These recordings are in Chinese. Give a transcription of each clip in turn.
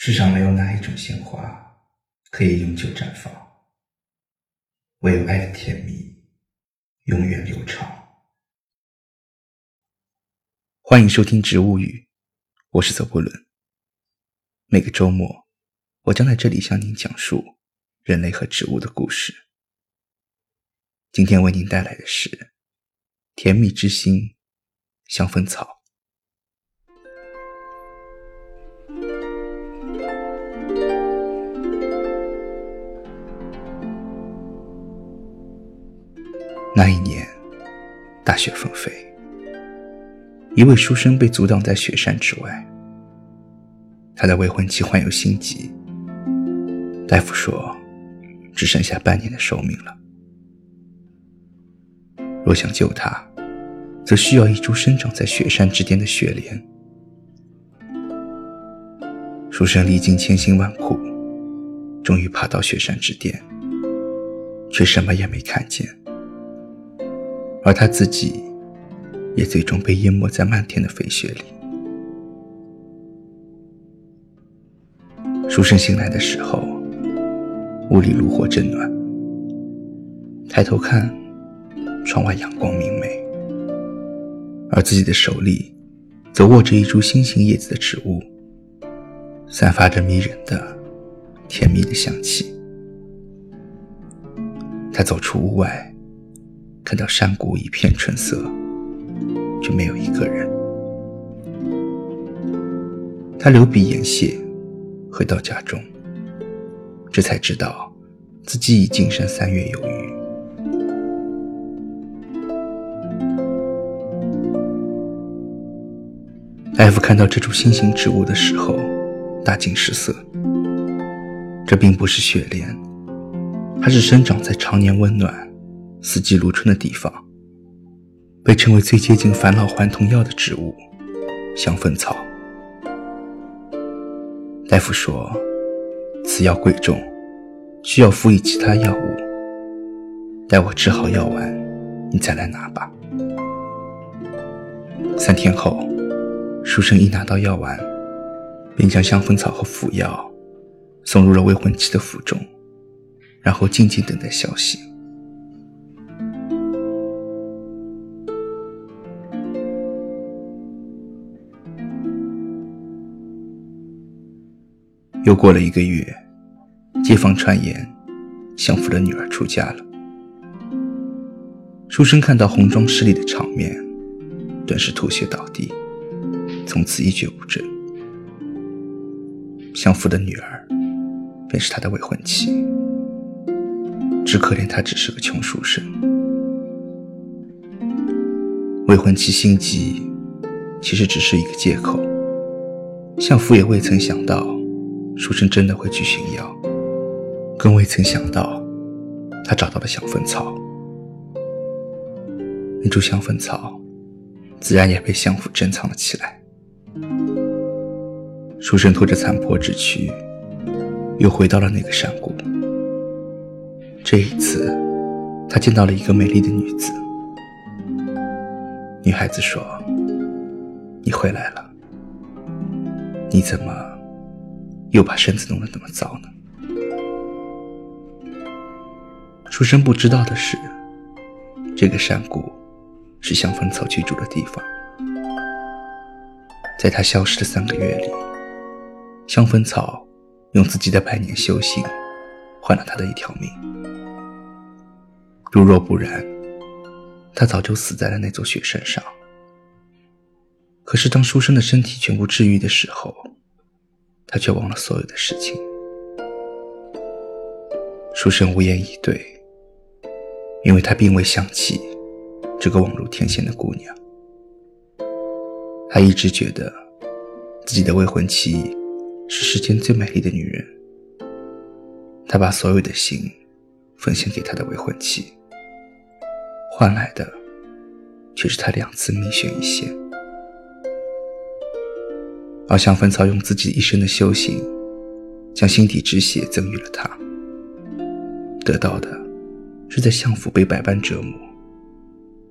世上没有哪一种鲜花可以永久绽放，唯有爱的甜蜜永远流长。欢迎收听《植物语》，我是泽波伦。每个周末，我将在这里向您讲述人类和植物的故事。今天为您带来的是《甜蜜之心》香氛草。那一年，大雪纷飞，一位书生被阻挡在雪山之外。他的未婚妻患有心疾，大夫说，只剩下半年的寿命了。若想救他，则需要一株生长在雪山之巅的雪莲。书生历经千辛万苦，终于爬到雪山之巅，却什么也没看见。而他自己，也最终被淹没在漫天的飞雪里。书生醒来的时候，屋里炉火正暖。抬头看，窗外阳光明媚，而自己的手里，则握着一株心形叶子的植物，散发着迷人的、甜蜜的香气。他走出屋外。看到山谷一片春色，却没有一个人。他流鼻眼血，回到家中，这才知道自己已进山三月有余。大夫看到这株新型植物的时候，大惊失色。这并不是雪莲，它是生长在常年温暖。四季如春的地方，被称为最接近返老还童药的植物——香粉草。大夫说，此药贵重，需要辅以其他药物。待我治好药丸，你再来拿吧。三天后，书生一拿到药丸，便将香粉草和辅药送入了未婚妻的府中，然后静静等待消息。又过了一个月，街坊传言，相府的女儿出嫁了。书生看到红妆失礼的场面，顿时吐血倒地，从此一蹶不振。相府的女儿，便是他的未婚妻。只可怜他只是个穷书生，未婚妻心急，其实只是一个借口。相府也未曾想到。书生真的会去寻药，更未曾想到，他找到了香粉草。那株香粉草，自然也被相府珍藏了起来。书生拖着残破之躯，又回到了那个山谷。这一次，他见到了一个美丽的女子。女孩子说：“你回来了，你怎么？”又把身子弄得那么糟呢？书生不知道的是，这个山谷是香粉草居住的地方。在他消失的三个月里，香粉草用自己的百年修行换了他的一条命。如若不然，他早就死在了那座雪山上。可是当书生的身体全部治愈的时候，他却忘了所有的事情。书生无言以对，因为他并未想起这个网入天仙的姑娘。他一直觉得自己的未婚妻是世间最美丽的女人。他把所有的心奉献给他的未婚妻，换来的却是他两次命悬一线。而香粉草用自己一生的修行，将心底之血赠予了他，得到的是在相府被百般折磨，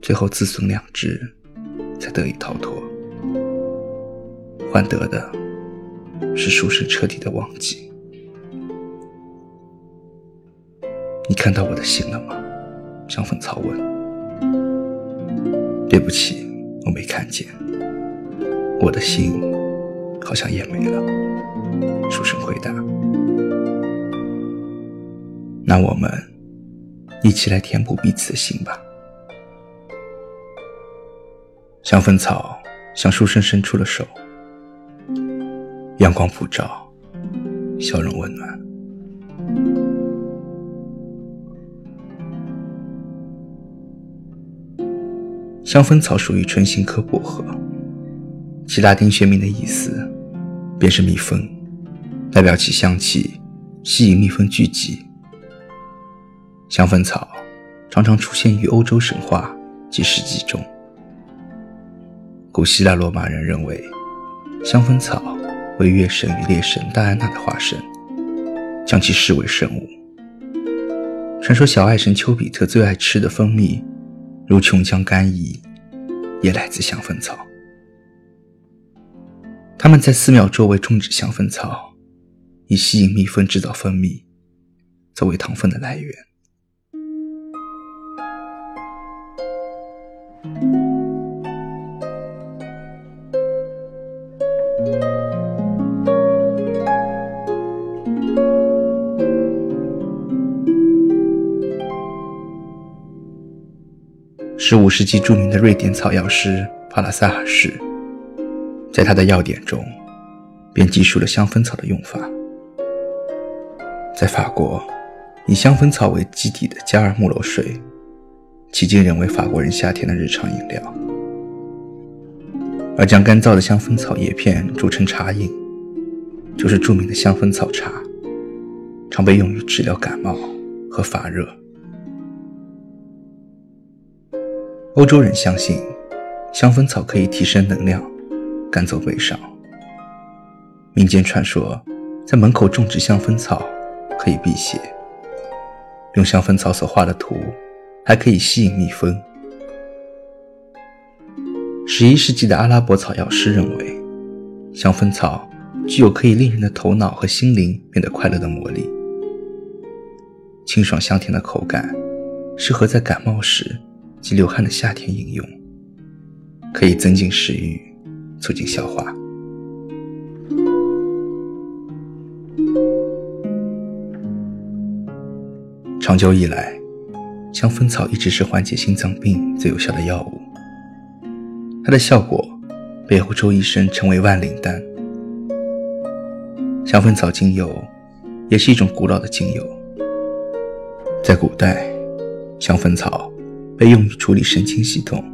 最后自损两只，才得以逃脱；换得的是书生彻底的忘记。你看到我的信了吗？香粉草问。对不起，我没看见。我的心好像也没了。书生回答。那我们一起来填补彼此的心吧。香粉草向书生伸出了手，阳光普照，笑容温暖。香粉草属于唇形科薄荷，其拉丁学名的意思便是蜜蜂，代表其香气吸引蜜蜂聚集。香粉草常常出现于欧洲神话及史记中。古希腊罗马人认为，香粉草为月神与猎神戴安娜的化身，将其视为圣物。传说小爱神丘比特最爱吃的蜂蜜，如琼浆干邑，也来自香粉草。他们在寺庙周围种植香粉草，以吸引蜜蜂制造蜂蜜，作为糖分的来源。十五世纪著名的瑞典草药师帕拉萨尔氏，在他的药典中便记述了香粉草的用法。在法国，以香粉草为基底的加尔木罗水，迄今仍为法国人夏天的日常饮料。而将干燥的香粉草叶片煮成茶饮，就是著名的香粉草茶，常被用于治疗感冒和发热。欧洲人相信，香粉草可以提升能量，赶走悲伤。民间传说，在门口种植香粉草可以辟邪。用香粉草所画的图，还可以吸引蜜蜂。十一世纪的阿拉伯草药师认为，香粉草具有可以令人的头脑和心灵变得快乐的魔力。清爽香甜的口感，适合在感冒时。及流汗的夏天饮用，可以增进食欲，促进消化。长久以来，香粉草一直是缓解心脏病最有效的药物。它的效果被欧洲医生称为“万灵丹”。香粉草精油也是一种古老的精油，在古代，香粉草。被用于处理神经系统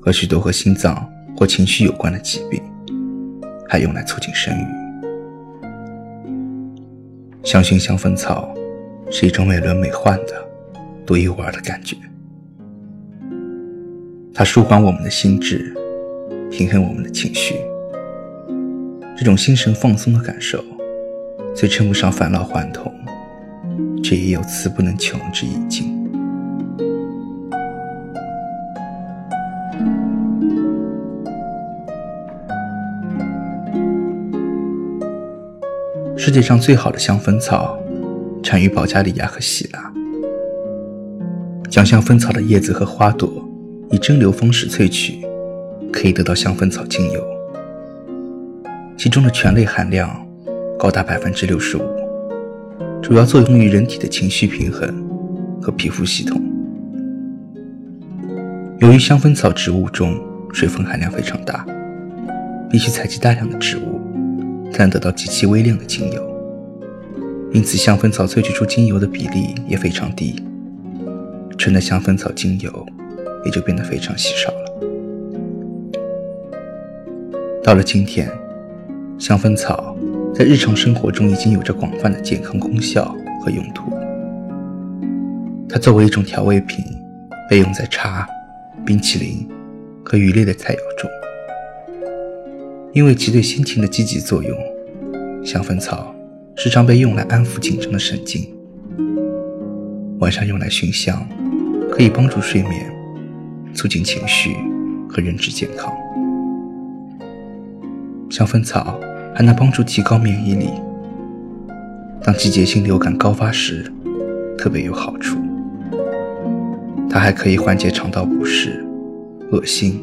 和许多和心脏或情绪有关的疾病，还用来促进生育。香薰香粉草是一种美轮美奂的、独一无二的感觉，它舒缓我们的心智，平衡我们的情绪。这种心神放松的感受，虽称不上返老还童，却也有词不能穷之意境。世界上最好的香粉草产于保加利亚和希腊。将香粉草的叶子和花朵以蒸馏方式萃取，可以得到香粉草精油，其中的醛类含量高达百分之六十五，主要作用于人体的情绪平衡和皮肤系统。由于香粉草植物中水分含量非常大，必须采集大量的植物。才能得到极其微量的精油，因此香粉草萃取出精油的比例也非常低，纯的香粉草精油也就变得非常稀少了。到了今天，香粉草在日常生活中已经有着广泛的健康功效和用途。它作为一种调味品，被用在茶、冰淇淋和鱼类的菜肴中。因为其对心情的积极作用，香粉草时常被用来安抚紧张的神经。晚上用来熏香，可以帮助睡眠，促进情绪和认知健康。香粉草还能帮助提高免疫力。当季节性流感高发时，特别有好处。它还可以缓解肠道不适、恶心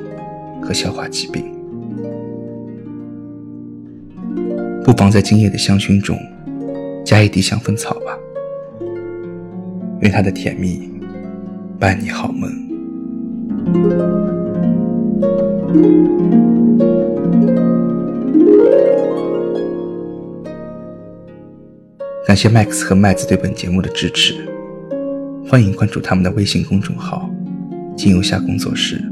和消化疾病。不妨在今夜的香薰中加一滴香氛草吧，愿它的甜蜜伴你好梦。感谢 Max 和麦子对本节目的支持，欢迎关注他们的微信公众号“精油下工作室”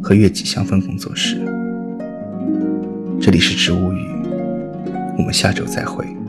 和“月季香氛工作室”。这里是植物语，我们下周再会。